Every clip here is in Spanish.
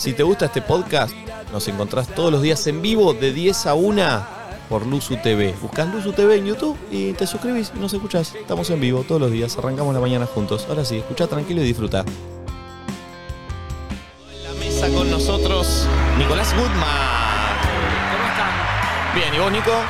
Si te gusta este podcast, nos encontrás todos los días en vivo de 10 a 1 por Luzu TV. Buscás Luzu TV en YouTube y te suscribís y nos escuchás. Estamos en vivo todos los días, arrancamos la mañana juntos. Ahora sí, escucha tranquilo y disfruta. En la mesa con nosotros, Nicolás Goodman. ¿Cómo están? Bien, ¿y vos, Nico? Bien,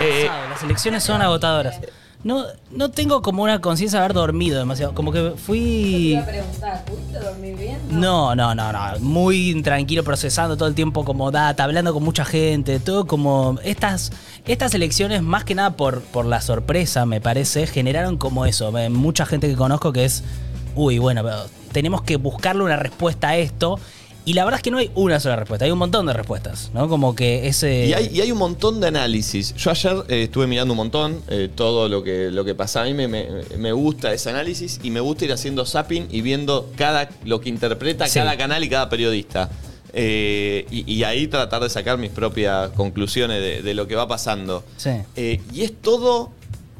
todo bien. Eh, Las elecciones son agotadoras. No, no tengo como una conciencia de haber dormido demasiado. Como que fui. preguntar, ¿pudiste dormir bien? No, no, no, no. Muy tranquilo, procesando todo el tiempo como data, hablando con mucha gente, todo como. Estas, estas elecciones, más que nada por, por la sorpresa, me parece, generaron como eso. Mucha gente que conozco que es. Uy, bueno, pero tenemos que buscarle una respuesta a esto. Y la verdad es que no hay una sola respuesta, hay un montón de respuestas, ¿no? Como que ese. Y hay, y hay un montón de análisis. Yo ayer eh, estuve mirando un montón eh, todo lo que, lo que pasa. A mí me, me- me gusta ese análisis y me gusta ir haciendo zapping y viendo cada, lo que interpreta Sí. cada canal y cada periodista. Eh, y, y ahí tratar de sacar mis propias conclusiones de, de lo que va pasando. Sí. Y es todo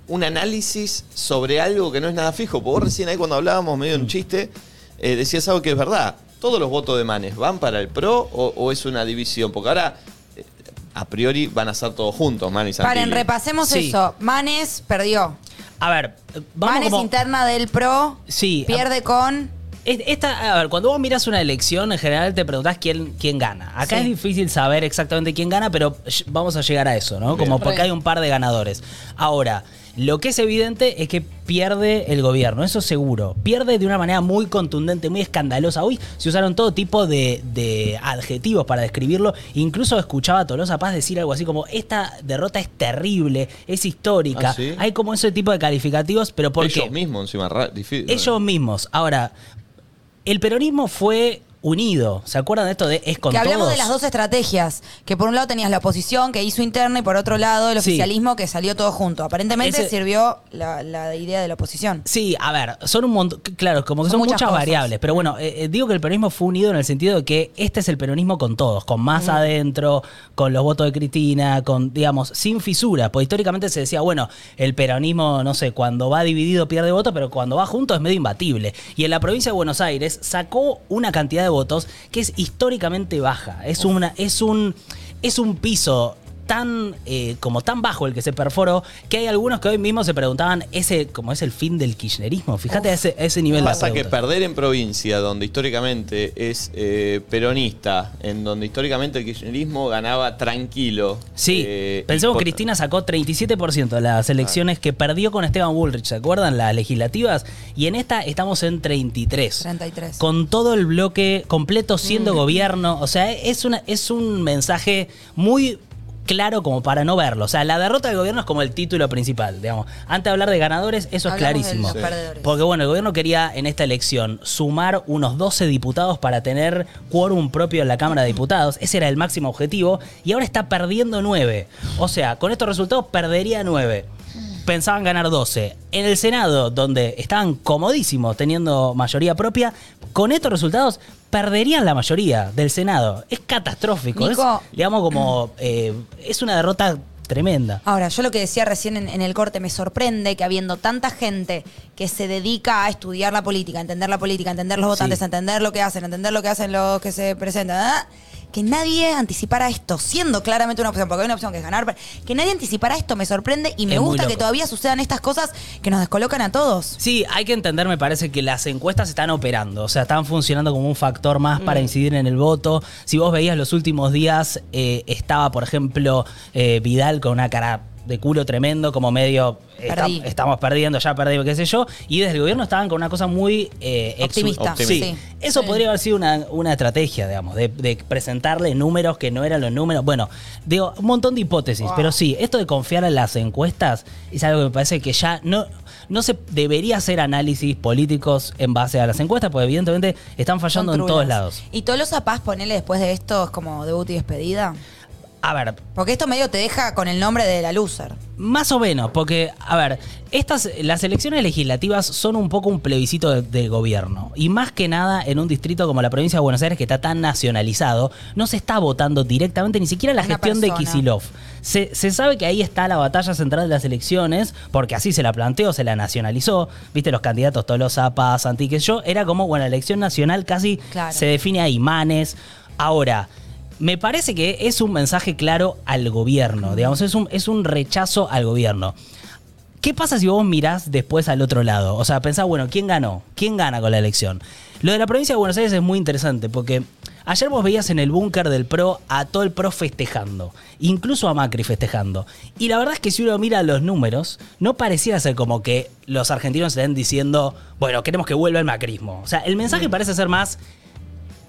un análisis sobre algo que no es nada fijo. Porque vos recién ahí cuando hablábamos, medio un chiste, decías algo que es verdad. ¿Todos los votos de Manes van para el PRO o, o es una división? Porque ahora, eh, a priori, van a ser todos juntos, Manes y Santilli. Paren, repasemos Sí. eso. Manes perdió. A ver, vamos Manes como- interna del PRO. Sí. Pierde con. Es- Esta, a ver, cuando vos miras una elección, en general te preguntás quién, quién gana. Acá Sí. es difícil saber exactamente quién gana, pero vamos a llegar a eso, ¿no? Como Bien. porque Re. hay un par de ganadores. Ahora, lo que es evidente es que pierde el gobierno, eso seguro. Pierde de una manera muy contundente, muy escandalosa. Hoy se usaron todo tipo de, de adjetivos para describirlo. Incluso escuchaba a Tolosa Paz decir algo así como, esta derrota es terrible, es histórica. ¿Ah, sí? Hay como ese tipo de calificativos, pero ¿por Ellos qué? mismos, encima. ra- difí- Ellos mismos. Ahora, el peronismo fue unido. ¿Se acuerdan de esto de es con que hablamos todos? de las dos estrategias. Que por un lado tenías la oposición que hizo interna y por otro lado el Sí. oficialismo que salió todo junto. Aparentemente Ese- sirvió la, la idea de la oposición. Sí, a ver, son un montón, claro, como que Son son, muchas variables, pero bueno, eh, eh, digo que el peronismo fue unido en el sentido de que este es el peronismo con todos, con más adentro, con los votos de Cristina, con, digamos, sin fisuras, porque históricamente se decía, bueno, el peronismo, no sé, cuando va dividido pierde votos, pero cuando va junto es medio imbatible. Y en la provincia de Buenos Aires sacó una cantidad de votos que es históricamente baja, es, una, es, un, es un piso tan eh, como tan bajo el que se perforó que hay algunos que hoy mismo se preguntaban ese como es el fin del kirchnerismo fíjate a ese, a ese nivel Pasa la que perder en provincia, donde históricamente es eh, peronista, en donde históricamente el kirchnerismo ganaba tranquilo. Sí, eh, pensemos por- que Cristina sacó 37% de las elecciones que perdió con Esteban Bullrich, ¿se acuerdan? Las legislativas. Y en esta estamos en 33. 33. Con todo el bloque completo siendo gobierno. O sea, es, una, es un mensaje muy claro como para no verlo. O sea, la derrota del gobierno es como el título principal, digamos. Antes de hablar de ganadores, eso es de clarísimo. los perdedores. Porque bueno, el gobierno quería en esta elección sumar unos 12 diputados para tener quórum propio en la Cámara de Diputados. Ese era el máximo objetivo. Y ahora está perdiendo 9. O sea, con estos resultados perdería 9. Pensaban ganar 12. En el Senado, donde estaban comodísimos teniendo mayoría propia, con estos resultados perderían la mayoría del Senado. Es catastrófico. Nico. es, digamos, como. eh, es una derrota tremenda. Ahora, yo lo que decía recién en, en el corte, me sorprende que habiendo tanta gente que se dedica a estudiar la política, a entender la política, a entender los votantes, Sí. a entender lo que hacen, a entender lo que hacen los que se presentan, ¿ah? Que nadie anticipara esto, siendo claramente una opción, porque hay una opción que es ganar, pero que nadie anticipara esto me sorprende y me Es muy gusta que loco. todavía sucedan estas cosas que nos descolocan a todos. Sí, hay que entender, me parece, que las encuestas están operando, o sea, están funcionando como un factor más para incidir en el voto. Si vos veías los últimos días, eh, estaba, por ejemplo, eh, Vidal con una cara de culo tremendo, como medio está- estamos perdiendo, ya perdimos, qué sé yo, y desde el gobierno estaban con una cosa muy eh, Optimista, Sí. sí. Eso Sí. podría haber sido una, una estrategia, digamos, de, de presentarle números que no eran los números. Bueno, digo, un montón de hipótesis, Wow. pero sí, esto de confiar en las encuestas es algo que me parece que ya no, no se debería hacer análisis políticos en base a las encuestas, porque evidentemente están fallando en todos lados. Y Tolosa Paz, ponele después de esto, es como debut y despedida. A ver, Porque esto medio te deja con el nombre de la loser. Más o menos, porque, a ver, estas, las elecciones legislativas son un poco un plebiscito de, de gobierno. Y más que nada en un distrito como la provincia de Buenos Aires, que está tan nacionalizado, no se está votando directamente ni siquiera la Una gestión de persona. Kisilov. Se, se sabe que ahí está la batalla central de las elecciones, porque así se la planteó, se la nacionalizó. Viste, los candidatos Tolosa, Paz, Antique, yo, era como, bueno, la elección nacional casi Claro. se define ahí, Manes. Ahora, me parece que es un mensaje claro al gobierno, digamos, es un, es un rechazo al gobierno. ¿Qué pasa si vos mirás después al otro lado? O sea, pensás, bueno, ¿quién ganó? ¿Quién gana con la elección? Lo de la provincia de Buenos Aires es muy interesante porque ayer vos veías en el búnker del PRO a todo el PRO festejando, incluso a Macri festejando. Y la verdad es que si uno mira los números, no pareciera ser como que los argentinos estén diciendo, bueno, queremos que vuelva el macrismo. O sea, el mensaje parece ser más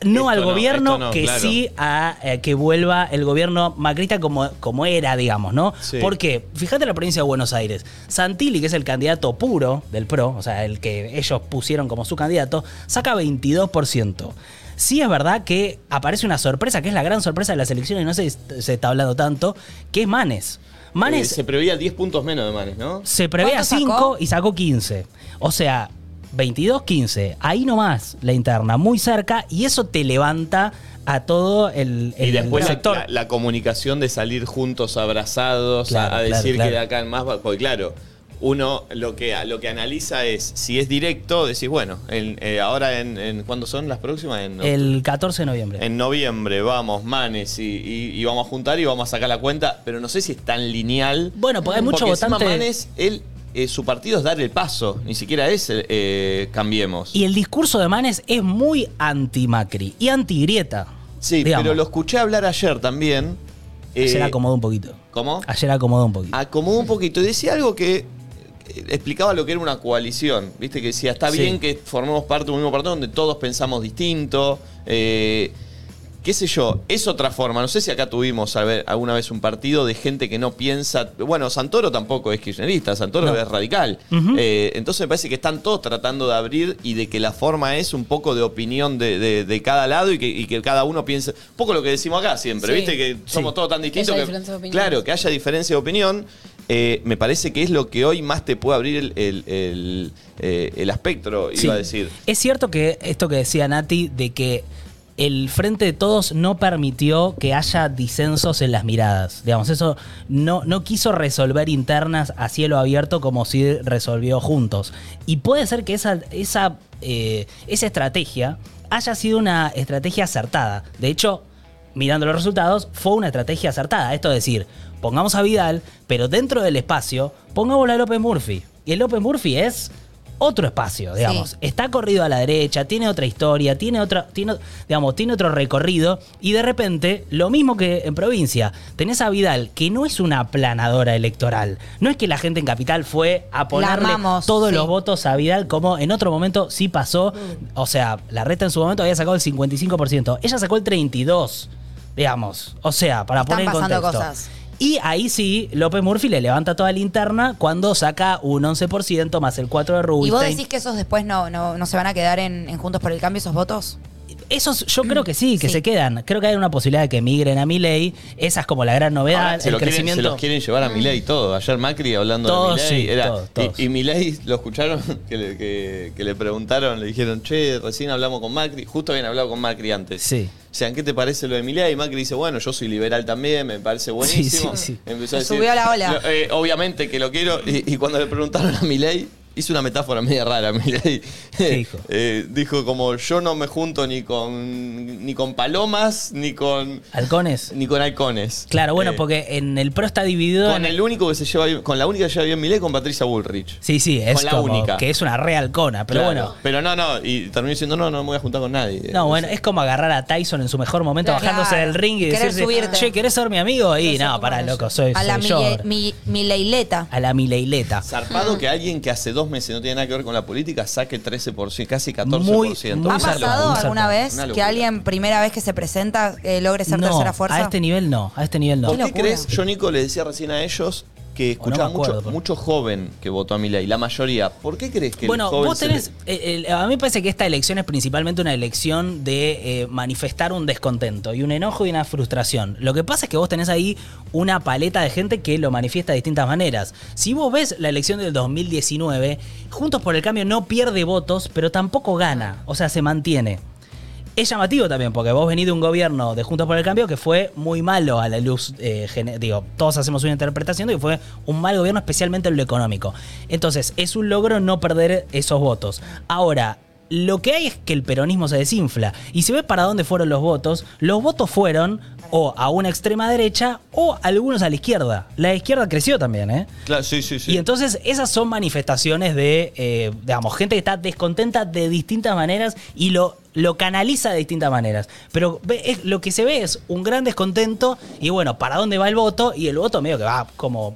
no Esto al no, gobierno no, que claro. sí a eh, que vuelva el gobierno macrista como, como era, digamos, ¿no? Sí. Porque, fíjate la provincia de Buenos Aires, Santilli, que es el candidato puro del PRO, o sea, el que ellos pusieron como su candidato, saca 22%. Sí es verdad que aparece una sorpresa, que es la gran sorpresa de las elecciones, y no sé si se está hablando tanto, que es Manes. Manes Eh, se preveía 10 puntos menos de Manes, ¿no? se preveía ¿Cuánto sacó? 5 y sacó 15. O sea, 22-15. Ahí nomás la interna, muy cerca, y eso te levanta a todo el, el- Y después el sector. la- la comunicación de salir juntos abrazados, a- Claro, a, claro, decir claro. que de acá en más, porque claro, uno lo que, lo que analiza es, si es directo, decís, bueno, en- eh, ahora en, en- ¿cuándo son las próximas? En, el 14 de noviembre. en noviembre vamos, Manes, y, y- y vamos a juntar y vamos a sacar la cuenta, pero no sé si es tan lineal. Bueno, porque hay mucho Porque votante- Manes, él, eh, su partido es dar el paso, ni siquiera es eh, cambiemos. Y el discurso de Manes es muy anti-Macri y anti-grieta. sí, digamos. pero lo escuché hablar ayer también. Ayer eh, acomodó un poquito. ¿Cómo? Ayer acomodó un poquito. acomodó un poquito y decía algo que eh, explicaba lo que era una coalición. Viste que decía, está Sí. bien que formemos parte de un mismo partido donde todos pensamos distinto. eh, qué sé yo, es otra forma. No sé si acá tuvimos a ver, alguna vez un partido de gente que no piensa. Bueno, Santoro tampoco es kirchnerista, Santoro No. es radical. Eh, entonces me parece que están todos tratando de abrir y de que la forma es un poco de opinión de, de- de cada lado y que, y que cada uno piense. Un poco lo que decimos acá siempre, Sí. ¿viste? Que somos Sí. todos tan distintos. haya que- diferencias de opinión. claro, que haya diferencia de opinión. eh, me parece que es lo que hoy más te puede abrir el, el- el, eh, el espectro, Sí. iba a decir. Es cierto que esto que decía Nati, de que el Frente de Todos no permitió que haya disensos en las miradas. Digamos, eso no, no quiso resolver internas a cielo abierto como si resolvió juntos. Y puede ser que esa, esa, eh, esa estrategia haya sido una estrategia acertada. De hecho, mirando los resultados, fue una estrategia acertada. Esto es decir, pongamos a Vidal, pero dentro del espacio, pongámosle a López Murphy. Y el López Murphy es otro espacio, digamos. Sí. Está corrido a la derecha, tiene otra historia, tiene otra, tiene, digamos, tiene otro recorrido. Y de repente, lo mismo que en provincia, tenés a Vidal, que no es una aplanadora electoral. No es que la gente en capital fue a ponerle amamos, todos sí. los votos a Vidal, como en otro momento sí pasó. O sea, la reta en su momento había sacado el 55%. Ella sacó el 32%, digamos. O sea, para Están poner en contexto. cosas. Y ahí sí, López Murphy le levanta toda la interna cuando saca un 11% más el 4 de ¿Y Rubinstein. vos decís que esos después no, no, no se van a quedar en, en Juntos por el Cambio, esos votos? Esos yo creo que sí, que Sí. se quedan. Creo que hay una posibilidad de que migren a mi ley. Esa es como la gran novedad, Ahora, se, el lo quieren, se crecimiento. los quieren llevar a Milei todo. Ayer Macri hablando Todos, de Milei. sí, era, todos, todos. Y, y Milei, ¿lo escucharon? Que le, que- que le preguntaron, le dijeron, che, recién hablamos con Macri. Justo habían hablado con Macri antes. Sí. O sea, ¿qué te parece lo de Milei? Y Macri dice, bueno, yo soy liberal también, me parece buenísimo. sí, sí. Empezó a Se subió a la ola. "Lo- eh, obviamente que lo quiero. Y, y cuando le preguntaron a Milei, hizo una metáfora media rara, Milei. ¿Qué dijo? Eh, dijo como, yo no me junto ni con, ni con palomas, ni con, Halcones. ni con halcones. Claro, bueno, Eh, porque en el PRO está dividido. con en- el único que se lleva bien- con la única que lleva bien Milei con Patricia Bullrich. Sí, sí, es con la como única. que es una re halcona, pero Claro. bueno. Pero no, no, y terminó diciendo, no, no me voy a juntar con nadie. No, bueno, es como agarrar a Tyson en su mejor momento Claro. bajándose del ring y decirse, subirte. che, ¿querés ser mi amigo? Y no, para manager. loco, soy, A la soy yo. Mile- mi, Mileileta. A la Mileileta. Zarpado que alguien que hace dos meses no tiene nada que ver con la política saque 13%, casi 14%. Muy- muy ¿Ha pasado muy alguna vez que alguien, primera vez que se presenta, eh, logre ser No, tercera fuerza? a este nivel no, a este nivel no. ¿Por Qué crees? Yo, Nico, le decía recién a ellos, que no escuchaba me acuerdo, mucho, joven que votó a Milei, la mayoría. ¿Por qué crees que Bueno, el joven vos tenés. le- eh, a mí me parece que esta elección es principalmente una elección de eh, manifestar un descontento y un enojo y una frustración. Lo que pasa es que vos tenés ahí una paleta de gente que lo manifiesta de distintas maneras. Si vos ves la elección del 2019, Juntos por el Cambio no pierde votos, pero tampoco gana. O sea, se mantiene. Es llamativo también, porque vos venís de un gobierno de Juntos por el Cambio que fue muy malo a la luz, eh, digo, todos hacemos una interpretación de que fue un mal gobierno, especialmente en lo económico. Entonces, es un logro no perder esos votos. Ahora, lo que hay es que el peronismo se desinfla. Y si ves para dónde fueron los votos, los votos fueron o a una extrema derecha o algunos a la izquierda. La izquierda creció también, ¿eh? Claro, sí, sí, sí. Y entonces esas son manifestaciones de, eh, digamos, gente que está descontenta de distintas maneras y lo, lo canaliza de distintas maneras. Pero ve- es- lo que se ve es un gran descontento y bueno, ¿para dónde va el voto? Y el voto medio que va como,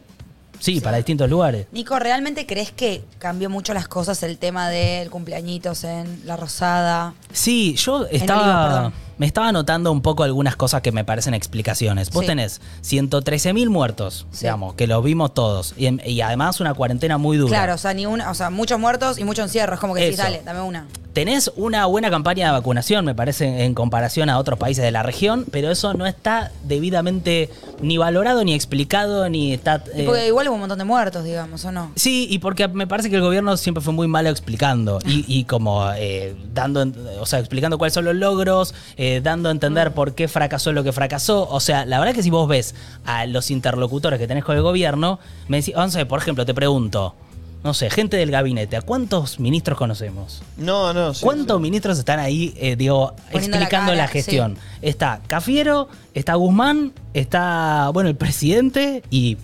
sí, para distintos lugares. Nico, ¿realmente crees que cambió mucho las cosas el tema del cumpleañitos en La Rosada? Sí, yo estaba. Me estaba notando un poco algunas cosas que me parecen explicaciones. Vos Sí. tenés 113.000 muertos, Sí. digamos, que los vimos todos. Y, además una cuarentena muy dura. Claro, o sea, ni una, o sea, muchos muertos y muchos encierros. Como que decís, Eso. dale, dame una. Tenés una buena campaña de vacunación, me parece, en comparación a otros países de la región, pero eso no está debidamente ni valorado, ni explicado, ni está... Eh, porque igual hubo un montón de muertos, digamos, ¿o no? Sí, y porque me parece que el gobierno siempre fue muy malo explicando y, y como eh, dando, o sea, explicando cuáles son los logros, eh, dando a entender por qué fracasó lo que fracasó. O sea, la verdad que si vos ves a los interlocutores que tenés con el gobierno, me decís, no sé, por ejemplo, te pregunto, no sé, gente del gabinete, ¿a cuántos ministros conocemos? No, no, sí, ¿Cuántos sí. ministros están ahí, eh, digo, Poniendo explicando la, cara, gestión? Está Cafiero, está Guzmán, está, bueno, el presidente y.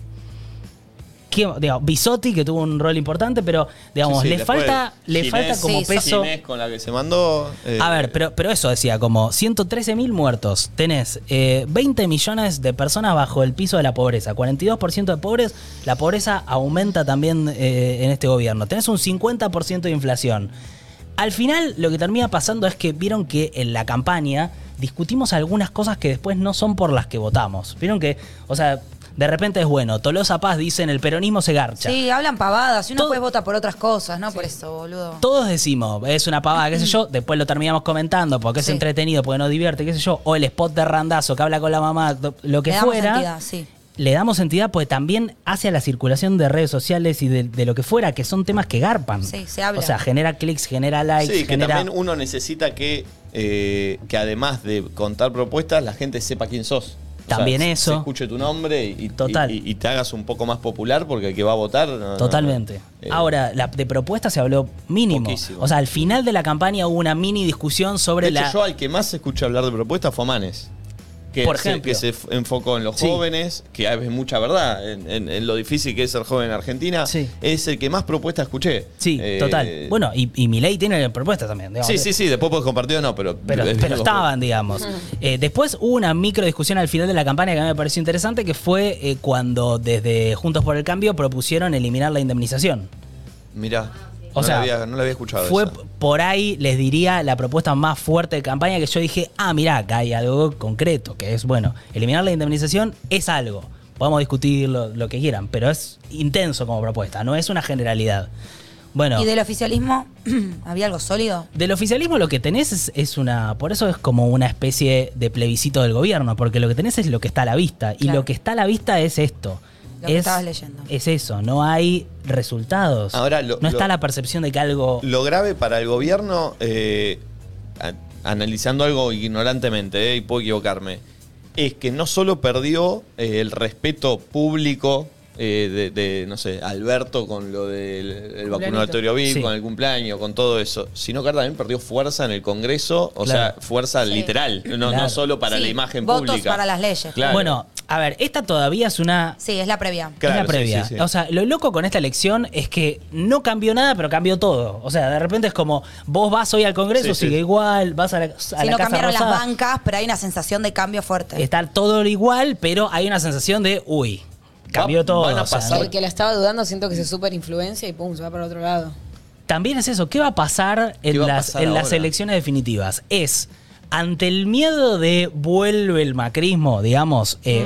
Digo, Bisotti, que tuvo un rol importante, pero, digamos, Sí, sí, le falta, le Ginés- falta como Sí, peso. Ginés con la que se mandó. eh, A ver, pero, pero eso decía, como 113 mil muertos. Tenés eh, 20 millones de personas bajo el piso de la pobreza. 42% de pobres. La pobreza aumenta también eh, en este gobierno. Tenés un 50% de inflación. Al final, lo que termina pasando es que vieron que en la campaña discutimos algunas cosas que después no son por las que votamos. Vieron que, o sea, de repente es bueno. Tolosa Paz dicen el peronismo se garcha. Sí, hablan pavadas. Y uno Todo- después vota por otras cosas, ¿no? Por eso, boludo. Todos decimos, es una pavada, qué sé yo, después lo terminamos comentando porque es Sí. entretenido, porque no divierte, qué sé yo, o el spot de randazo que habla con la mamá, lo que Le damos fuera. entidad, sí. Le damos entidad porque también hace a la circulación de redes sociales y de, de lo que fuera, que son temas que garpan. Sí, se habla. O sea, genera clics, genera likes, Sí, que genera... también uno necesita que, eh, que además de contar propuestas, la gente sepa quién sos. O sea, También se- eso. Se escuche tu nombre y, Total. y- y te hagas un poco más popular porque el que va a votar. no- no- Totalmente. eh, Ahora, la, de propuestas se habló mínimo. Poquísimo. O sea, al final de la campaña hubo una mini discusión sobre de hecho, la... yo al que más escuché hablar de propuestas fue a Manes. Que, Por se, ejemplo. que se enfocó en los Sí. jóvenes, que hay mucha verdad en, en- en lo difícil que es ser joven en Argentina. Sí. Es el que más propuestas escuché. Sí, Eh, total. Bueno, y, y Milei tiene propuestas también. digamos. Sí, sí, sí, después puedes compartir o no, pero. Pero, pero estaban, digamos. Eh, después hubo una micro discusión al final de la campaña que a mí me pareció interesante, que fue eh, cuando desde Juntos por el Cambio propusieron eliminar la indemnización. Mirá. O no, sea, la había, no la había escuchado. Fue esa. por ahí, les diría, la propuesta más fuerte de campaña que yo dije, ah, mirá, acá hay algo concreto, que es, bueno, eliminar la indemnización es algo. Podemos discutir lo, lo que quieran, pero es intenso como propuesta, no es una generalidad. Bueno. ¿Y del oficialismo había algo sólido? Del oficialismo lo que tenés es, es una. Por eso es como una especie de plebiscito del gobierno, porque lo que tenés es lo que está a la vista. Y lo que está a la vista es esto. Lo que es, estabas leyendo. Es eso, no hay resultados. Ahora, lo- no está lo- la percepción de que algo. Lo grave para el gobierno, eh, a- analizando algo ignorantemente, eh, y puedo equivocarme, es que no solo perdió eh, el respeto público eh, de, de, no sé, Alberto con lo del el vacunatorio VIP, Sí. con el cumpleaños, con todo eso, sino que ahora también perdió fuerza en el Congreso, o Claro. sea, fuerza Sí. literal, no, Claro. no solo para Sí, la imagen votos pública. para las leyes. Claro. Bueno, a ver, esta todavía es una. Sí, es la previa. Claro, es la previa. sí, sí. O sea, lo loco con esta elección es que no cambió nada, pero cambió todo. O sea, de repente es como, vos vas hoy al Congreso, Sí, sí. sigue igual, vas a la, a Si la no Casa cambiaron las bancas, pero hay una sensación de cambio fuerte. Está todo igual, pero hay una sensación de, uy, cambió Va- todo. van a o sea, pasar- ¿no? El que la estaba dudando siento que se super influencia y pum, se va para otro lado. También es eso, ¿qué va a pasar en, ¿Qué va a las, pasar en las elecciones definitivas? Es, ante el miedo de vuelve el macrismo, digamos, eh,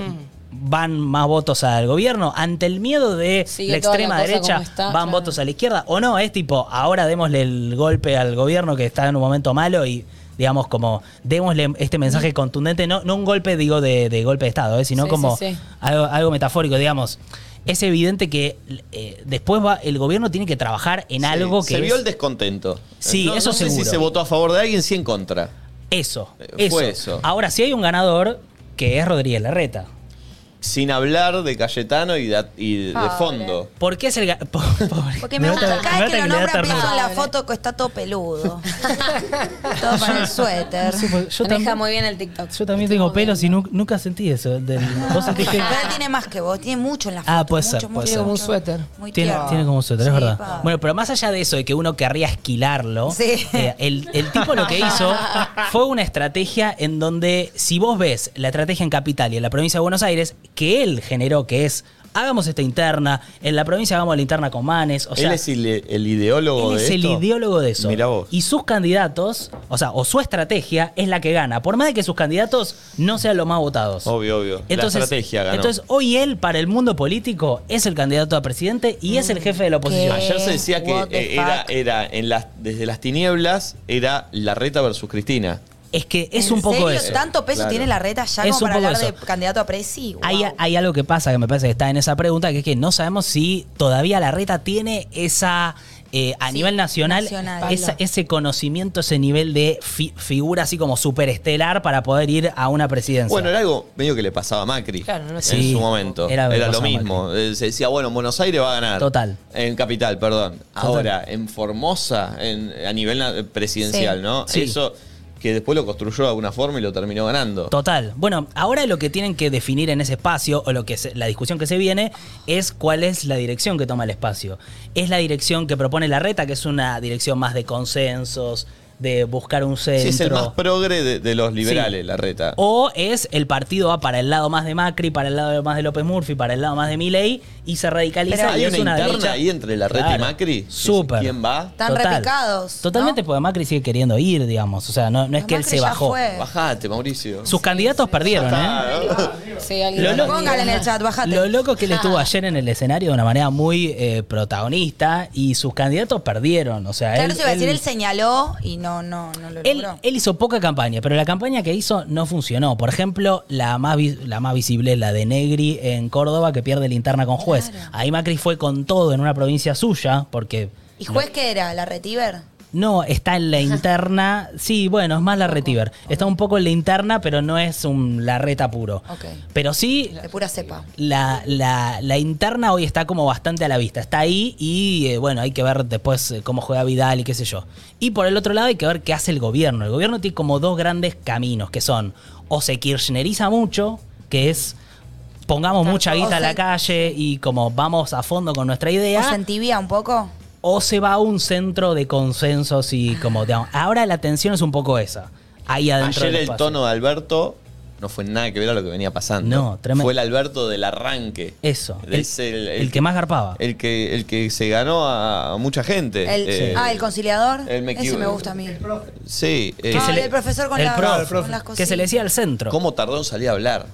van más votos al gobierno. Ante el miedo de Sigue la extrema la derecha, está, van claro. votos a la izquierda. O no, es tipo, ahora démosle el golpe al gobierno que está en un momento malo y digamos como démosle este mensaje contundente, no, no un golpe digo de, de golpe de Estado, ¿eh? sino Sí, como sí, sí. Algo, algo metafórico, digamos. Es evidente que eh, después va, el gobierno tiene que trabajar en Sí, algo que Se es vio el descontento. Sí, no, eso no sé seguro. si se votó a favor de alguien, sí en contra. eso, Eh, eso. fue eso. Ahora, si hay un ganador, que es Rodríguez Larreta. Sin hablar de Cayetano y de, y de Pobre. fondo. ¿Por qué es el ga- po- pobre. Porque me gusta, cada vez que lo nombra pienso en la foto que está todo peludo. todo para el suéter. Sí, porque yo, Maneja muy bien el TikTok. yo también tengo pelos y nu- nunca sentí eso. del- ¿Vos sentís que- Pero él tiene más que vos, tiene mucho en la foto. Ah, puede mucho, ser, mucho, puede Tiene como un mucho. suéter. Muy Tiene, tierno. tiene como un suéter, es Sí, verdad. pa. Bueno, pero más allá de eso, de que uno querría esquilarlo, Sí. eh, el, el tipo lo que hizo fue una estrategia en donde, si vos ves la estrategia en Capital y en la provincia de Buenos Aires, que él generó, que es, hagamos esta interna, en la provincia hagamos la interna con Manes, o sea... Él es el, el ideólogo Él de es el ideólogo de eso. Mira vos. Y sus candidatos, o sea, o su estrategia es la que gana. Por más de que sus candidatos no sean los más votados. Obvio, obvio. Entonces, la estrategia ganó. entonces, hoy él, para el mundo político, es el candidato a presidente y es el jefe de la oposición. ¿Qué? Ayer se decía que eh, era, era en las, desde las tinieblas, era Larreta versus Cristina. Es que es ¿En un poco serio? eso. ¿Tanto peso Claro. tiene la reta ya Es como un para hablar de candidato a presi? Wow. Hay, hay algo que pasa que me parece que está en esa pregunta, que es que no sabemos si todavía la reta tiene esa, eh, a Sí, nivel nacional, nacional. esa- ese conocimiento, ese nivel de fi- figura así como superestelar para poder ir a una presidencia. Bueno, era algo medio que le pasaba a Macri Claro, no en sé. Sí, su momento. era Era, lo mismo. Eh, Se decía, bueno, en Buenos Aires va a ganar. Total. En Capital, perdón. Ahora, en Formosa, en- a nivel presidencial, Sí. ¿no? Sí. Eso que después lo construyó de alguna forma y lo terminó ganando. Total. Bueno, ahora lo que tienen que definir en ese espacio, o lo que se- la discusión que se viene, es cuál es la dirección que toma el espacio. ¿Es la dirección que propone la reta, que es una dirección más de consensos, de buscar un centro? Sí, es el más progre de, de los liberales, Sí. la reta. O es el partido va para el lado más de Macri, para el lado más de López Murphy, para el lado más de Milei y se radicaliza Pero y ¿Hay es una, interna derecha- ahí entre la reta y Claro. Macri? Súper. ¿Quién va? Están repicados, Totalmente ¿no? porque Macri sigue queriendo ir, digamos. O sea, no, no es que él Macri se ya bajó. fue. Bajate, Mauricio. Sus candidatos perdieron, ¿eh? Ah, Sí, alguien Lo lo loco- Póngale en el chat, bájate. Lo loco que él estuvo ayer en el escenario de una manera muy eh, protagonista y sus candidatos perdieron. O sea, Claro, él, eso iba a decir, él- él señaló y no, no, no lo él- logró. él hizo poca campaña, pero la campaña que hizo no funcionó. Por ejemplo, la más, vi- la más visible es la de Negri en Córdoba, que pierde linterna con juez. Claro. Ahí Macri fue con todo en una provincia suya, porque ¿Y juez qué era? ¿La Retiver? no está en la interna. Sí, bueno, es más la Retiver. Está un poco en la interna, pero no es un la reta puro. Pero sí, De pura cepa. la, la- la interna hoy está como bastante a la vista. Está ahí y eh, bueno, hay que ver después eh, cómo juega Vidal y qué sé yo. Y por el otro lado hay que ver qué hace el gobierno. El gobierno tiene como dos grandes caminos, que son o se kirchneriza mucho, que es pongamos Claro, mucha guita a la calle y como vamos a fondo con nuestra ¿O idea, se entibia un poco? o se va a un centro de consensos y como... digamos, ahora la tensión es un poco esa. Ahí adentro Ayer del el tono de Alberto no fue nada que ver a lo que venía pasando. No, tremendo. Fue el Alberto del arranque. Eso, Es el- el que más garpaba. El que, el que se ganó a mucha gente. El, Eh, Ah, el conciliador. el me Ese me gusta a mí. Sí. eh, Que Ah, se le- el profesor con, el la- prof, con las que cositas. se le decía al centro. ¿Cómo tardó en salir a hablar?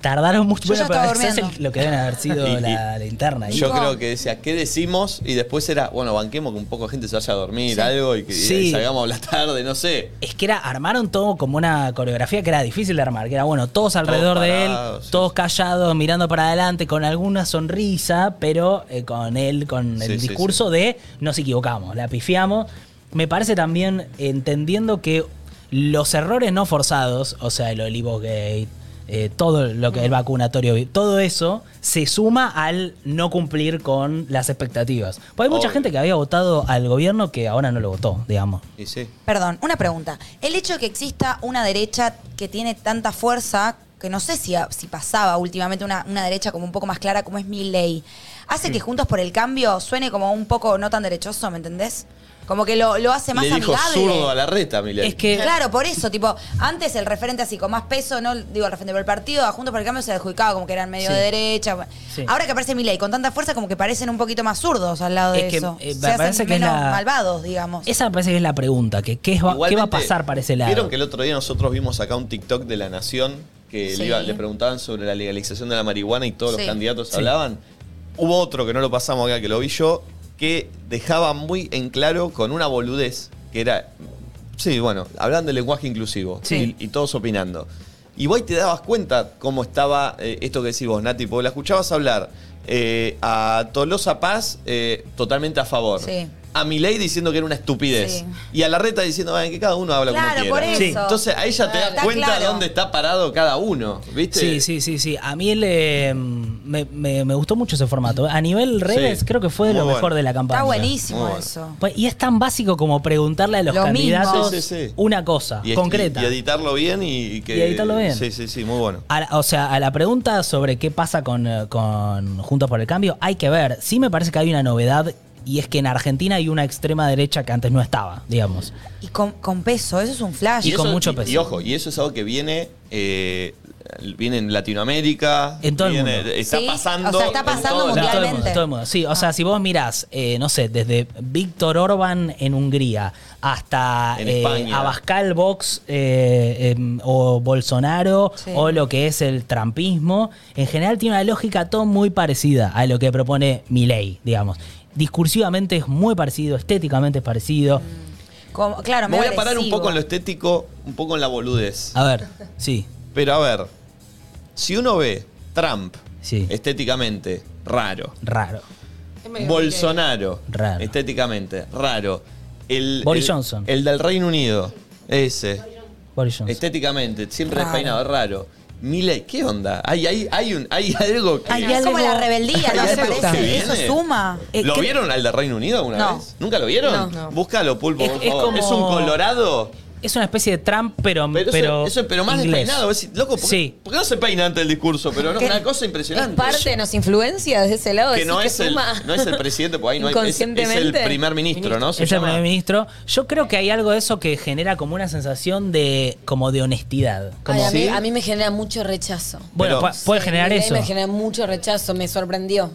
Tardaron mucho. Yo ya Bueno, estaba pero es lo que deben haber sido Y- y- la, la interna. ahí. Yo creo que decía, ¿qué decimos? Y después era, bueno, banquemos que un poco de gente se vaya a dormir, Sí. algo, y que y Sí. salgamos a la tarde, no sé. Es que era, armaron todo como una coreografía que era difícil de armar, que era bueno, todos alrededor de él, parados, sí, todos callados, mirando para adelante, con alguna sonrisa, pero eh, con él, con el Sí, sí, discurso de nos equivocamos, la pifiamos. Me parece también entendiendo que los errores no forzados, o sea, el Olivo Gate, eh, todo lo que el vacunatorio, todo eso se suma al no cumplir con las expectativas. Porque hay mucha Obvio. gente que había votado al gobierno que ahora no lo votó, digamos. Y sí. Perdón, una pregunta. El hecho de que exista una derecha que tiene tanta fuerza, que no sé si, si pasaba últimamente una, una derecha como un poco más clara como es mi ley, hace que Juntos por el Cambio suene como un poco no tan derechoso, ¿me entendés? Como que lo, lo hace más Le dijo amigable. zurdo a la reta, Milei. Es que Claro, por eso, tipo, antes el referente así con más peso, no digo el referente, pero el partido a Juntos por el Cambio se adjudicaba como que eran medio Sí. de derecha. Sí. Ahora que aparece Milei con tanta fuerza, como que parecen un poquito más zurdos al lado de Es que, eso. eh, se me hacen parece que es menos la- malvados, digamos. Esa me parece que es la pregunta, que qué, va, qué va a Igualmente, pasar para ese lado. Vieron que el otro día nosotros vimos acá un TikTok de La Nación que Sí. le, iba- le preguntaban sobre la legalización de la marihuana y todos Sí. los candidatos Sí. hablaban. Hubo otro que no lo pasamos acá, que lo vi yo, que dejaba muy en claro con una boludez, que era, sí, bueno, hablan del lenguaje inclusivo Sí. y, y todos opinando. Y vos te dabas cuenta cómo estaba eh, esto que decís vos, Nati, porque la escuchabas hablar eh, a Tolosa Paz eh, totalmente a favor. Sí. A Milei diciendo que era una estupidez. Sí. Y a la reta diciendo "Ay, que cada uno habla Claro, como por quiera. eso. Sí. Entonces ahí ya te das Está cuenta claro. dónde está parado cada uno, ¿viste? Sí, sí, sí, sí. A mí le, me, me- me gustó mucho ese formato. A nivel redes, Sí. creo que fue de lo bueno. mejor de la campaña. Está buenísimo bueno. eso. Pues, Y es tan básico como preguntarle a los Lo candidatos mismo. Sí, sí, sí. una cosa Y, concreta. Y, editarlo bien y, y que. Y editarlo bien. Sí, sí, sí, muy bueno. A o sea, a la pregunta sobre qué pasa con, eh, con Juntos por el Cambio, hay que ver. Sí me parece que hay una novedad y es que en Argentina hay una extrema derecha que antes no estaba, digamos. Y con, con peso, eso es un flash. Y con mucho peso. Y, ojo, y eso es algo que viene. eh, viene en Latinoamérica. En todo el mundo. Está Sí, pasando. o sea, está pasando todo el En todo el mundialmente. mundo, todo el mundo. Sí, o sea, si vos mirás, eh, no sé, desde Víctor Orban en Hungría hasta En eh. Abascal Vox eh, em, o Bolsonaro Sí. o lo que es el trampismo, en general tiene una lógica todo muy parecida a lo que propone Milei, digamos. Discursivamente es muy parecido, estéticamente es parecido. Como- claro, Me voy a parar un poco en lo estético, un poco en la boludez. A ver, sí, Pero a ver, si uno ve Trump Sí. estéticamente raro, raro. Bolsonaro Raro. estéticamente raro, el, Boris el- Johnson. el del Reino Unido, ese, Boris Johnson. estéticamente, siempre Raro. despeinado, raro. Milei, ¿qué onda? Hay, hay, hay, un, hay algo que... Ay, Hay es como algo- la rebeldía, ¿no hay te algo que parece? Eso viene. suma. Eh, ¿Lo ¿qué- vieron al del Reino Unido alguna No. vez? ¿Nunca lo vieron? No, no. Búscalo, Pulpo, Es- por es favor. como- ¿Es un colorado? Es una especie de Trump, pero, Pero, pero, eso, eso- pero más inglés. despeinado. Es loco, ¿por, qué- Sí. por qué no se peina antes del discurso? Pero no, ¿Qué? una cosa Es impresionante. parte, nos influencia desde ese lado. que no es, el, suma no es el presidente, porque ahí no hay, es, es el primer ministro, ¿no? Se Es el primer ministro. Yo creo que hay algo de eso que genera como una sensación de como de honestidad. Como, Ay, a, mí, ¿Sí? a mí me genera mucho rechazo. bueno, Pero- puede Sí, generar eso. Me genera mucho rechazo, me sorprendió.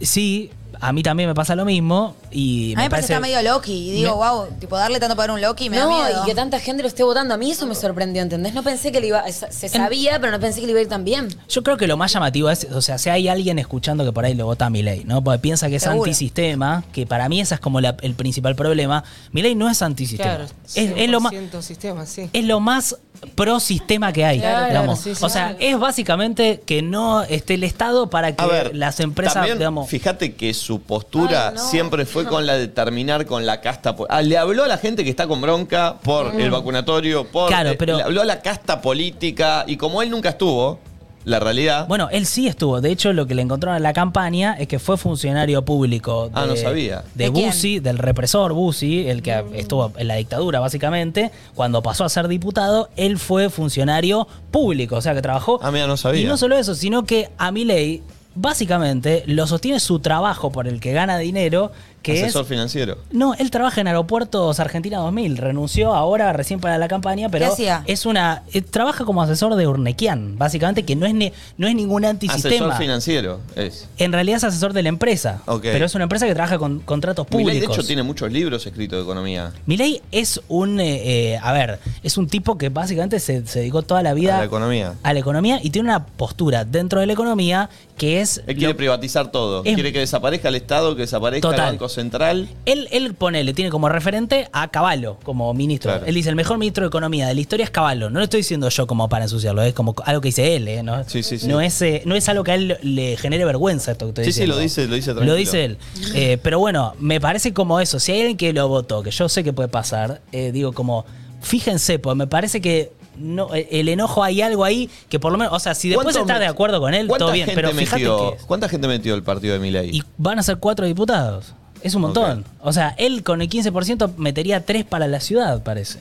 Sí, a mí también me pasa lo mismo y A mí me parece que está medio Loki. Y digo, Me- wow, tipo, darle tanto poder a un Loki me da no, miedo. y que tanta gente lo esté votando. A mí eso me sorprendió, ¿entendés? No pensé que le iba. Se sabía, pero no pensé que le iba a ir tan bien. Yo creo que lo más llamativo es, o sea, si hay alguien escuchando que por ahí le vota a Milei, ¿no? Porque piensa que es Seguro. antisistema, que para mí ese es como la- el principal problema. Milei no es antisistema. Claro, es, es lo más 100% sistema, sí. es lo más pro sistema que hay. Claro, digamos. sí, sí, o sea, claro. es básicamente que no esté el Estado para que ver, las empresas, también, digamos. fíjate que su postura Ay, no. siempre fue con la de terminar con la casta. po- Ah, le habló a la gente que está con bronca por el vacunatorio, por. Claro, eh, pero- Le habló a la casta política y como él nunca estuvo, la realidad. Bueno, él sí estuvo. De hecho, lo que le encontraron en la campaña es que fue funcionario público. De, Ah, no sabía. De, ¿De quién? Bussi, del represor Bussi, el que estuvo en la dictadura, básicamente. Cuando pasó a ser diputado, él fue funcionario público. O sea, que trabajó. Ah, mira, no sabía. Y no solo eso, sino que a Milei, básicamente, lo sostiene su trabajo por el que gana dinero, que asesor es. financiero. No, él trabaja en Aeropuertos Argentina 2000. Renunció ahora, recién para la campaña, pero hacía? es una. eh, trabaja como asesor de Urnequian, básicamente, que no es, ni- no es ningún antisistema. Asesor financiero es. En realidad es asesor de la empresa. Ok. Pero es una empresa que trabaja con contratos públicos. Milei, de hecho, tiene muchos libros escritos de economía. Milei es un. eh, eh, a ver, es un tipo que básicamente se, se dedicó toda la vida A la economía. a la economía y tiene una postura dentro de la economía que es. Él quiere lo- privatizar todo. Es- quiere que desaparezca el Estado, que desaparezca Total. el Banco Central. Él, él pone, le tiene como referente a Caballo como ministro. Claro. Él dice, el mejor ministro de Economía de la historia es Caballo. No lo estoy diciendo yo como para ensuciarlo, es como algo que dice él, ¿eh? No, Sí, sí, sí. no, es, eh, no es algo que a él le genere vergüenza esto que estoy Sí, sí, diciendo. lo dice- lo dice Lo tranquilo. dice él. Eh, pero bueno, me parece como eso. Si hay alguien que lo votó, que yo sé que puede pasar, eh, digo como, fíjense, pues me parece que no, el enojo hay algo ahí que por lo menos, o sea, si después ¿Cuánto estás de acuerdo con él, ¿Cuánta todo bien, pero fíjate metió, que... ¿Cuánta gente metió el partido de Milei? Y van a ser cuatro diputados. Es un montón. O sea, él con el 15% metería tres para la ciudad, parece.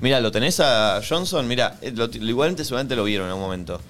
Mira, lo tenés a Johnson, mira, eh, lo- igualmente seguramente lo vieron en algún momento.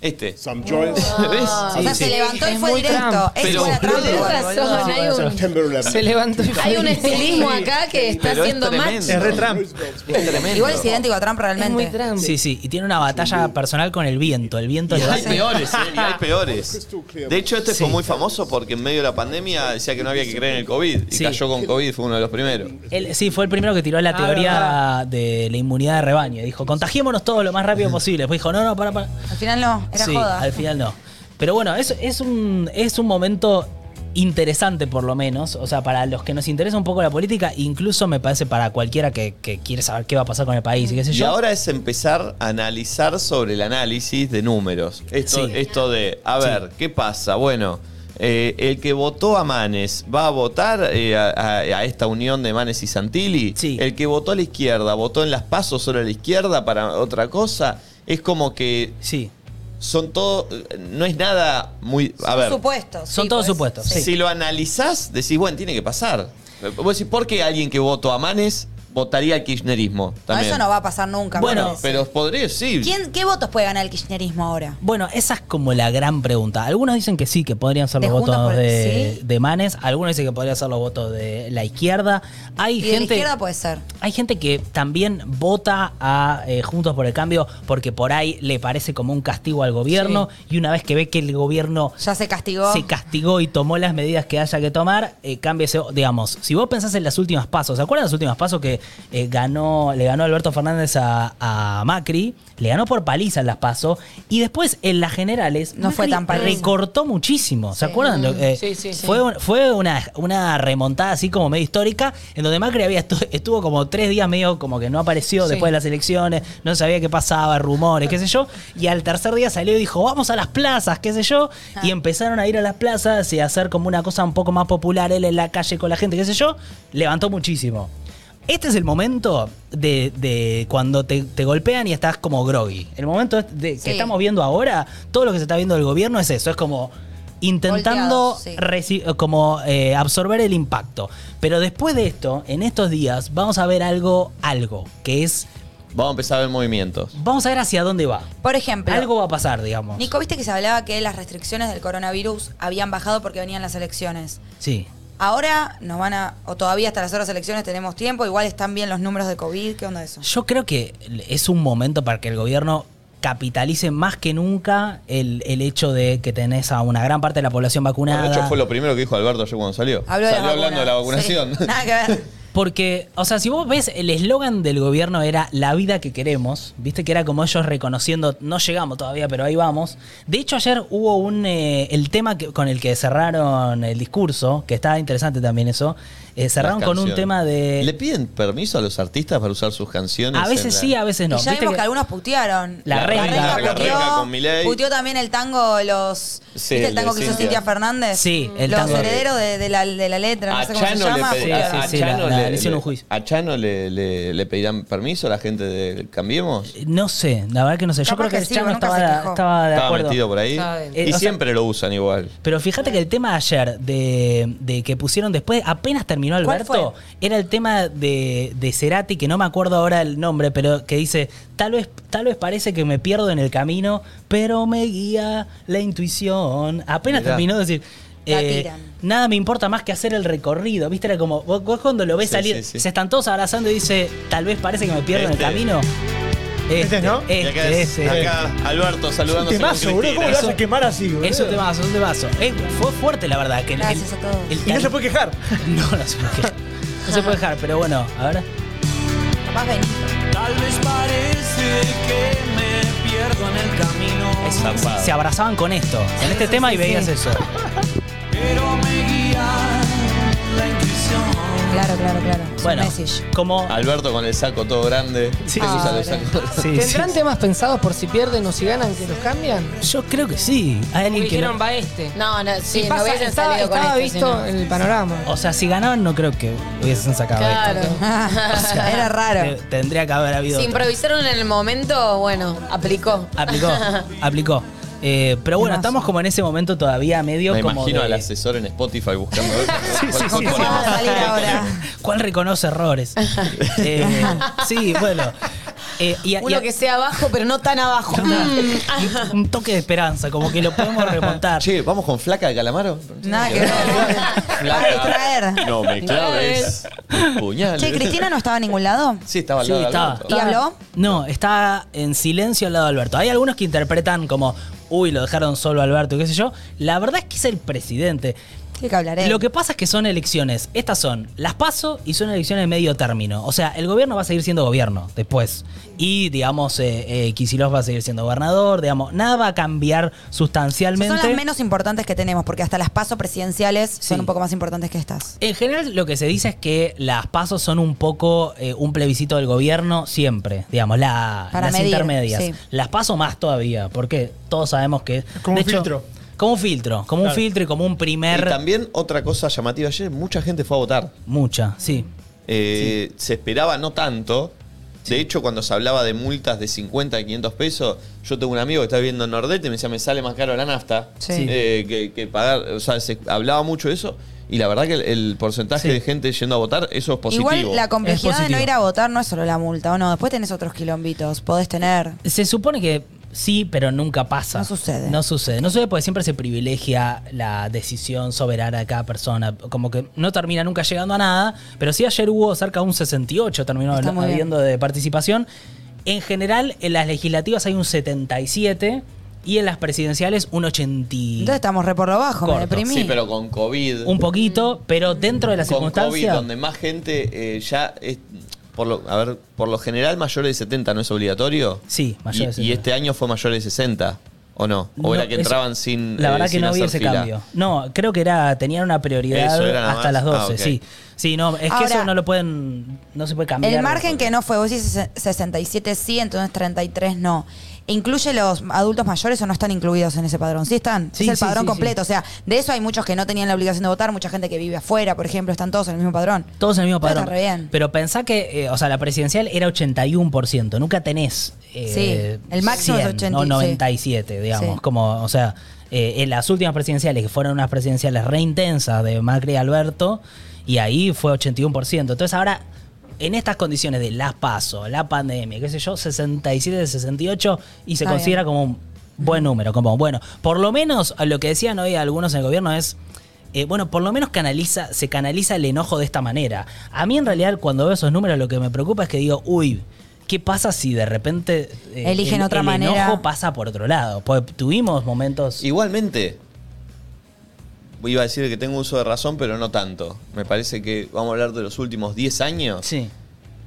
Este. Some joints. ¿Ves? o sea, sí. se levantó y fue directo. Es Pero- buena trampa Tenés razón, hay un, September 11. Se levantó y hay un estilismo acá que está Pero es haciendo match. tremendo. Es re Trump. Es tremendo. Igual es idéntico a Trump Es muy realmente. Trump. Sí, sí, y tiene una batalla personal con el viento. El viento Y le va a hay peores, ¿eh? Y hay peores. De hecho, este fue muy famoso porque en medio de la pandemia decía que no había que creer en el COVID. Y Sí. cayó con COVID, fue uno de los primeros. Él- sí, fue el primero que tiró la Ah, teoría de la inmunidad de rebaño. Dijo, contagiémonos todos lo más rápido posible. Después dijo, no, no, para, para. Al final no, era sí, joda. al final no. Pero bueno, es, es, un, es un momento interesante por lo menos. O sea, para los que nos interesa un poco la política, incluso me parece para cualquiera que, que quiere saber qué va a pasar con el país y qué sé Y yo. ahora es empezar a analizar sobre el análisis de números. Esto, Sí. esto de, a ver, ¿qué pasa? Bueno, eh, el que votó a Manes va a votar eh, a, a- a esta unión de Manes y Santilli. Sí. El que votó a la izquierda, votó en las pasos solo a la izquierda para otra cosa. Es como que Sí. Son todo, no es nada muy, a ver. Supuestos. Son sí, todos pues, supuestos, sí. Si lo analizás, decís, bueno, tiene que pasar. Vos decís, ¿por qué alguien que votó a Manes votaría al kirchnerismo? No, eso no va a pasar nunca. Bueno. Pero podría, sí. ¿Quién, ¿Qué votos puede ganar el kirchnerismo ahora? Bueno, esa es como la gran pregunta. Algunos dicen que sí, que podrían ser ¿De los votos por- de, sí? de Manes. Algunos dicen que podrían ser los votos de la izquierda. Hay Y de la gente. izquierda puede ser. Hay gente que también vota a eh, Juntos por el Cambio porque por ahí le parece como un castigo al gobierno y una vez que ve que el gobierno Ya se castigó. se castigó y tomó las medidas que haya que tomar, eh, cambia ese, digamos, si vos pensás en las últimas pasos, ¿se acuerdan de las últimas pasos que eh, ganó, le ganó Alberto Fernández a, a Macri? Le ganó por paliza en las pasos y después en las generales No fue tan paliza. recortó muchísimo. ¿Se Sí. acuerdan? Eh, Sí, sí. Fue, un- fue una, una remontada así como medio histórica en donde Macri había estu- estuvo como tres días medio como que no apareció después de las elecciones, no sabía qué pasaba, rumores, qué sé yo, y al tercer día salió y dijo, vamos a las plazas, qué sé yo, Ah. y empezaron a ir a las plazas y a hacer como una cosa un poco más popular, él en la calle con la gente, qué sé yo, levantó muchísimo. Este es el momento de, de cuando te, te golpean y estás como groggy. El momento de, que Sí. estamos viendo ahora, todo lo que se está viendo del gobierno es eso, es como intentando sí. como eh, absorber el impacto. Pero después de esto, en estos días, vamos a ver algo, algo, que es, Vamos a empezar a ver movimientos. vamos a ver hacia dónde va. Por ejemplo, Algo va a pasar, digamos. Nico, viste que se hablaba que las restricciones del coronavirus habían bajado porque venían las elecciones. Sí. Ahora nos van a, o todavía hasta las otras elecciones tenemos tiempo, igual están bien los números de COVID, ¿qué onda eso? Yo creo que es un momento para que el gobierno capitalice más que nunca el, el hecho de que tenés a una gran parte de la población vacunada. Bueno, de hecho, fue lo primero que dijo Alberto ayer cuando salió. Habló de salió la hablando de la vacuna. vacunación. Sí, Nada que ver. Porque, o sea, si vos ves, el eslogan del gobierno era la vida que queremos, viste que era como ellos reconociendo, no llegamos todavía, pero ahí vamos. De hecho, ayer hubo un, eh, el tema que- con el que cerraron el discurso, que estaba interesante también eso, eh, cerraron con un tema de... ¿Le piden permiso a los artistas para usar sus canciones? a en veces la- sí, a veces no. y ya Viste vimos que, que- algunos putearon. La Renga. La puteó, Renga con Milei. puteó también el tango, los. Sí, ¿Viste el el tango de que hizo Cintia. Cintia Fernández? Sí, el Los tango. herederos de, de la, de la letra, no A sé cómo se Chano, llama. le, pe- putearon. a- a Sí, sí, Chano la- le- le hicieron un juicio. ¿A Chano le, le- le pedirán permiso a la gente de Cambiemos? No sé, la verdad que no sé. Yo Capaz creo que, que el sí, Chano nunca estaba, se quejó. estaba de Estaba acuerdo. metido por ahí. Estaba. Eh, y o sea- siempre lo usan igual. Pero fíjate que el tema de ayer, de, de que pusieron después, apenas terminó ¿Cuál Alberto, era el tema de, de Cerati, que no me acuerdo ahora el nombre, pero que dice, tal vez, tal vez parece que me pierdo en el camino, pero me guía la intuición. Apenas Mirá. terminó de decir. La eh, tiran. nada me importa más que hacer el recorrido. ¿Viste? Era como, vos, vos cuando lo ves Sí, salir, sí, sí. se están todos abrazando y dice, tal vez parece que me pierdo en Este. el camino. Este, ¿no? Y acá, Este, es- este. acá Alberto saludándose con Temazo, boludo. ¿Cómo lo vas Eso- a quemar así, boludo? Es un temazo, es un temazo. Eh, fue fuerte, la verdad. Que Gracias el- a todos. el Y no se puede quejar. No, no se puede dejar. No se puede dejar, pero bueno, a ver. Capaz ven. Tal vez parece que me pierdo en el camino, Es- Zarpado. se abrazaban con esto, en este tema y veías eso. pero me guía. Claro, claro, claro. Es un Bueno, message. como. Alberto con el saco todo grande. Sí, que sí, usa sí. los sacos. Sí, ¿Tendrán sí. temas pensados por si pierden o si ganan que los cambian? Yo creo que sí. Hay Me alguien que. dijeron no- va este. No, no, sí, Si no hubiesen estaba, salido con estaba esto, visto si no. el panorama. O sea, si ganaban, no creo que hubiesen sacado Claro. esto. O sea, Era raro. te- Tendría que haber habido. Si otro. improvisaron en el momento, bueno, aplicó. Aplicó, aplicó. Eh, pero bueno, estamos como en ese momento todavía medio Me como. imagino de- al asesor en Spotify buscando. ¿Cuál- sí, cuál sí. ¿Cómo ponemos? va a salir ahora? ¿Cuál reconoce errores? Eh, sí, bueno. Eh, y a- y Uno a- que sea abajo, pero no tan abajo. Mm. un toque de esperanza, como que lo podemos remontar. Che, ¿vamos con flaca de calamaro? Nada que ver. Distraer. No me claves. Puñales. Che, ¿Cristina no estaba en ningún lado? Sí, estaba al Sí, lado de estaba, Alberto. ¿Y habló? No, está en silencio al lado de Alberto. Hay algunos que interpretan como, uy, lo dejaron solo Alberto, qué sé yo. La verdad es que es el presidente. Sí, que hablaré. Lo que pasa es que son elecciones. Estas son las paso y son elecciones de medio término. O sea, el gobierno va a seguir siendo gobierno después. Y, digamos, eh, eh, Kicillof va a seguir siendo gobernador. Digamos, nada va a cambiar sustancialmente. Son las menos importantes que tenemos, porque hasta las pasos presidenciales son un poco más importantes que estas. En general, lo que se dice es que las pasos son un poco eh, un plebiscito del gobierno siempre, digamos, la- Para las medir, intermedias. sí. Las paso más todavía, porque todos sabemos que. Como de un hecho, filtro. Como un filtro, como un Claro. filtro y como un Y primer. también otra cosa llamativa ayer, mucha gente fue a votar. Mucha, sí. Eh, Se esperaba no tanto. De hecho, cuando se hablaba de multas de 50 y 500 pesos, yo tengo un amigo que está viviendo en Nordeste y me decía, me sale más caro la nafta Sí. eh, que, que pagar. O sea, se hablaba mucho de eso. Y la verdad que el, el porcentaje Sí. de gente yendo a votar, eso es positivo. Igual la complejidad de no ir a votar no es solo la multa, ¿o no? Después tenés otros quilombitos. Podés tener. Se supone que sí, pero nunca pasa. No sucede. No sucede. No sucede porque siempre se privilegia la decisión soberana de cada persona. Como que no termina nunca llegando a nada. Pero sí ayer hubo cerca de un 68, terminó habiendo de participación. En general, en las legislativas hay un 77 y en las presidenciales un 80. y- Entonces estamos re por lo bajo, me deprimí. Sí, pero con COVID. Un poquito, pero dentro de la con COVID, circunstancia. donde más gente eh, ya es. Por lo, a ver, por lo general, mayores de 70 no es obligatorio. Sí, mayores de Y, y 70. este año fue mayores de 60, ¿o no? ¿O No, era que eso- entraban sin. La eh, verdad que no vi ese fila? cambio. No, creo que era tenían una prioridad Eso hasta más. las 12, Ah, sí. Sí, no, es que eso no lo pueden no se puede cambiar. El margen porque- que no fue, vos dices 67 sí, entonces 33 no. ¿Incluye los adultos mayores o no están incluidos en ese padrón? Sí están. Sí, es el sí, padrón sí, completo. O sea, de eso hay muchos que no tenían la obligación de votar, mucha gente que vive afuera, por ejemplo, están todos en el mismo padrón. Todos en el mismo padrón. está re bien. Pero pensá que, eh, o sea, la presidencial era 81%. Nunca tenés. eh, Sí, el máximo es 100, 80, O sí. 97, digamos. Como, o sea, eh, en las últimas presidenciales, que fueron unas presidenciales re intensas de Macri y Alberto, y ahí fue 81%. Entonces ahora. En estas condiciones de las paso, la pandemia, qué sé yo, 67 de 68 y se Está considera bien. como un buen número, como bueno, por lo menos a lo que decían hoy algunos en el gobierno es eh, bueno, por lo menos canaliza, se canaliza el enojo de esta manera. A mí en realidad cuando veo esos números lo que me preocupa es que digo, uy, ¿qué pasa si de repente eh, Eligen el, otra el manera? enojo pasa por otro lado? Pues tuvimos momentos... Igualmente, iba a decir que tengo uso de razón, pero no tanto. Me parece que vamos a hablar de los últimos 10 años. Sí.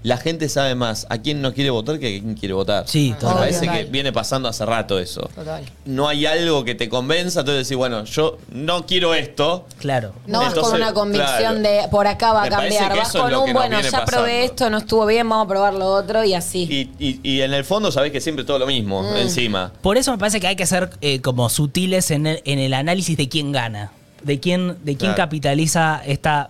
La gente sabe más a quién no quiere votar que a quién quiere votar. Sí, Me total. parece Total. que viene pasando hace rato eso. Total. No hay algo que te convenza, entonces decís, bueno, yo no quiero esto. Claro. No vas con una convicción claro. de por acá va a Me parece cambiar. Vas con un, bueno, ya probé esto, no estuvo bien, vamos a probar lo otro y así. Y, y- y en el fondo sabés que siempre todo lo mismo, Mm. encima. Por eso me parece que hay que ser eh, como sutiles en el, en el análisis de quién gana, de quién, de quién Claro. capitaliza esta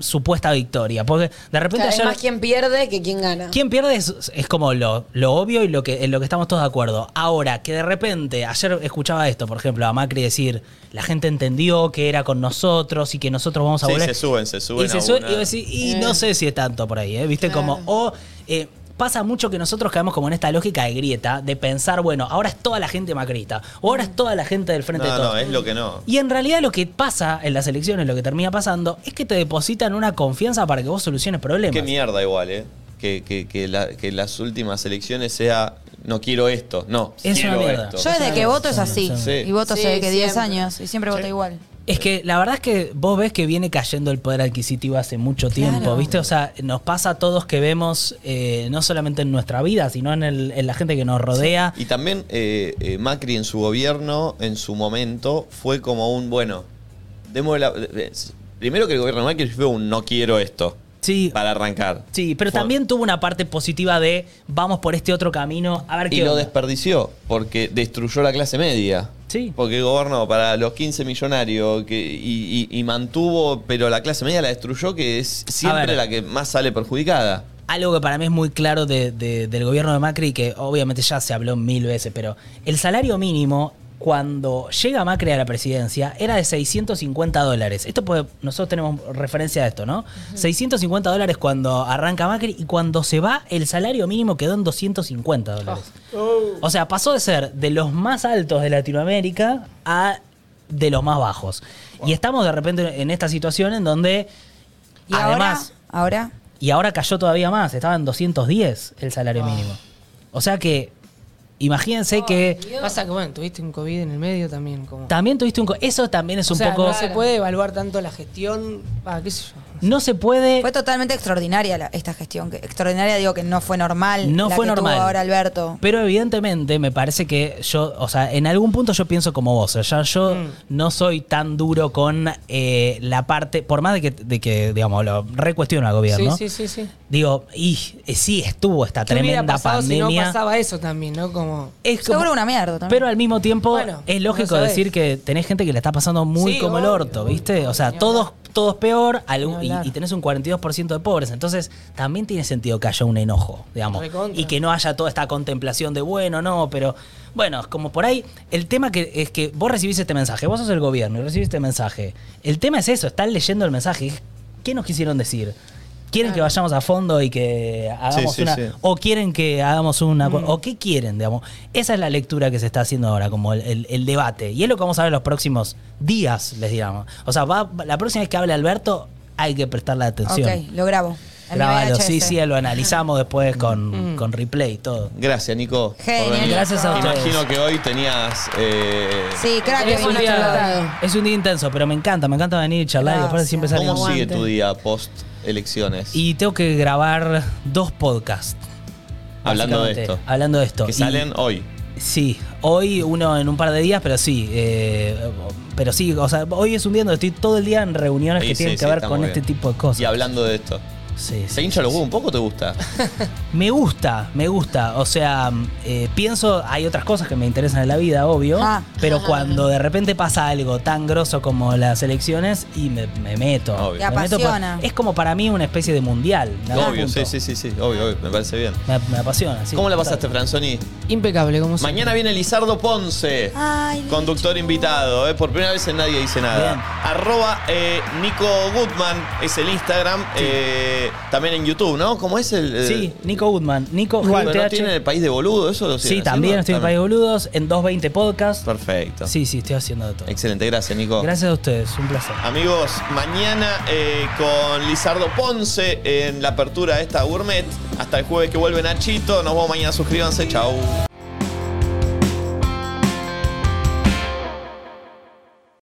supuesta victoria. Porque de O repente es ayer... más quien pierde que quien gana. ¿Quién pierde? Es, es como lo, lo obvio y lo que, en lo que estamos todos de acuerdo. Ahora, que de repente, ayer escuchaba esto, por ejemplo, a Macri decir, la gente entendió que era con nosotros y que nosotros vamos a Sí, volver. se suben, se suben Y, se a sube- una. y, no sé si es tanto por ahí, ¿eh? ¿Viste? Como, o eh, pasa mucho que nosotros caemos como en esta lógica de grieta, de pensar, bueno, ahora es toda la gente macrita, o ahora es toda la gente del frente de No, todos. no, es lo que no. Y en realidad lo que pasa en las elecciones, lo que termina pasando, es que te depositan una confianza para que vos soluciones problemas. Qué mierda igual, ¿eh? Que, que, que, la- que las últimas elecciones sea, no quiero esto, no, Es quiero una mierda. esto. Yo desde que voto es así. Sí. Y voto Sí, hace que 10 siempre. años y siempre voto igual. Es que la verdad es que vos ves que viene cayendo el poder adquisitivo hace mucho tiempo, Claro. ¿viste? O sea, nos pasa a todos que vemos, eh, no solamente en nuestra vida, sino en, el- en la gente que nos rodea. Y también eh, eh, Macri en su gobierno, en su momento, fue como un, bueno, démosle la- eh, primero que el gobierno de Macri fue un no quiero esto, Sí, para arrancar. sí, pero Fue- también tuvo una parte positiva de vamos por este otro camino, a ver Y qué lo onda. desperdició, porque destruyó la clase media. Sí. Porque gobernó para los 15 millonarios que, y, y- y mantuvo, pero la clase media la destruyó, que es siempre ver. la que más sale perjudicada. Algo que para mí es muy claro de- de- del gobierno de Macri, que obviamente ya se habló mil veces, pero el salario mínimo cuando llega Macri a la presidencia, era de 650 dólares. Esto puede, nosotros tenemos referencia a esto, ¿no? 650 dólares cuando arranca Macri y cuando se va, el salario mínimo quedó en 250 dólares. O sea, pasó de ser de los más altos de Latinoamérica a de los más bajos. Y estamos de repente en esta situación en donde, Y además, ahora, ahora, y ahora cayó todavía más, estaba en 210 el salario mínimo. O sea que, imagínense que Pasa que, bueno, tuviste un COVID en el medio también. Como... también tuviste un... co- Eso también es o un sea, poco... no se puede evaluar tanto la gestión. Ah, qué sé yo. No se puede... fue totalmente extraordinaria la- esta gestión. Que, extraordinaria digo que no fue normal. No la fue que tuvo normal. ahora Alberto. Pero evidentemente me parece que yo, o sea, en algún punto yo pienso como vos. O sea, yo Mm. no soy tan duro con eh, la parte, por más de que, de que digamos, lo recuestiono al gobierno. Sí, sí, sí, sí. Digo, y eh, sí, estuvo esta ¿Qué hubiera tremenda pasado si pandemia. no pasaba eso también, no? Como... Es como- Seguro una mierda también. Pero al mismo tiempo Bueno, es lógico no decir que tenés gente que le está pasando muy Sí, como el orto, ¿viste? obvio, o sea, todos, todos peor algún- y, y tenés un 42% de pobres. Entonces también tiene sentido que haya un enojo, digamos. Y que no haya toda esta contemplación de bueno, no, pero bueno, como por ahí, el tema que es que vos recibís este mensaje, vos sos el gobierno y recibís este mensaje. El tema es eso, están leyendo el mensaje. ¿Qué nos quisieron decir? ¿Quieren que vayamos a fondo y que hagamos sí, una... sí. o quieren que hagamos una... Mm. o qué quieren, digamos? Esa es la lectura que se está haciendo ahora, como el, el- el debate. Y es lo que vamos a ver en los próximos días, les digamos. O sea, va- la próxima vez que hable Alberto, hay que prestarle atención. Ok, lo grabo. VHS. sí, sí, lo analizamos después Mm. con, con replay y todo. Gracias, Nico. por Genial. venir. Gracias a ustedes. Imagino que hoy tenías. eh, Sí, crack que Es un día-. Es un día intenso, pero me encanta, me encanta venir y charlar y después Gracias. siempre ¿Cómo sigue tu día post elecciones? Y tengo que grabar dos podcasts. Hablando de esto. Hablando de esto. que Y- salen hoy. Sí, hoy uno en un par de días, pero sí. eh, pero sí, o sea, hoy es un día donde estoy todo el día en reuniones Sí, que sí, tienen sí, que ver con este tipo de cosas. Y hablando de esto. Sí, ¿Se sí, hincha sí, los huevos un poco o te gusta? Me gusta, me gusta. O sea, eh, pienso, hay otras cosas que me interesan en la vida, obvio. Ah. pero cuando de repente pasa algo tan grosso como las elecciones, y me, me meto. Obvio. Te Me meto por- es como para mí una especie de mundial. obvio, sí, sí, sí, sí. Obvio, obvio. Me parece bien. Me, me apasiona. sí. ¿Cómo la pasaste, Franzoni? Impecable, como siempre. Mañana viene Lizardo Ponce. Ay, Conductor invitado, ¿eh? por primera vez en Nadie Dice Nada. Bien. Arroba eh, Nico Goodman es el Instagram. eh, también en YouTube, ¿no? ¿Cómo es el...? Sí, Nico Goodman. Nico Igual, ¿no GTH. tiene el país de boludo? ¿Eso lo Sí, también estoy en País de Boludos, en 220 Podcast. Perfecto. Sí, sí, estoy haciendo de todo. Excelente, gracias, Nico. Gracias a ustedes, un placer. Amigos, mañana eh, con Lizardo Ponce en la apertura de esta gourmet. Hasta el jueves que vuelve Nachito. Nos vemos mañana, suscríbanse, chau.